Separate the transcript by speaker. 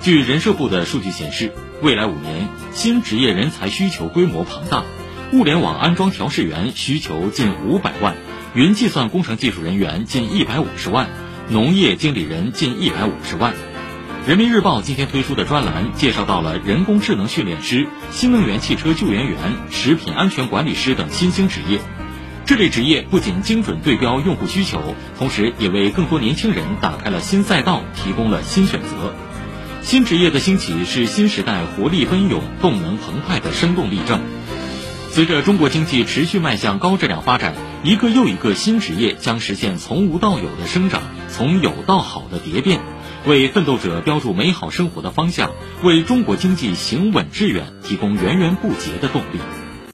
Speaker 1: 据人社部的数据显示，未来五年新职业人才需求规模庞大，物联网安装调试员需求近五百万，云计算工程技术人员近一百五十万，农业经理人近一百五十万。人民日报今天推出的专栏介绍到了人工智能训练师、新能源汽车救援员、食品安全管理师等新兴职业。这类职业不仅精准对标用户需求，同时也为更多年轻人打开了新赛道，提供了新选择。新职业的兴起是新时代活力奔涌、动能澎湃的生动例证。随着中国经济持续迈向高质量发展，一个又一个新职业将实现从无到有的生长，从有到好的蝶变，为奋斗者标注美好生活的方向，为中国经济行稳致远提供源源不竭的动力。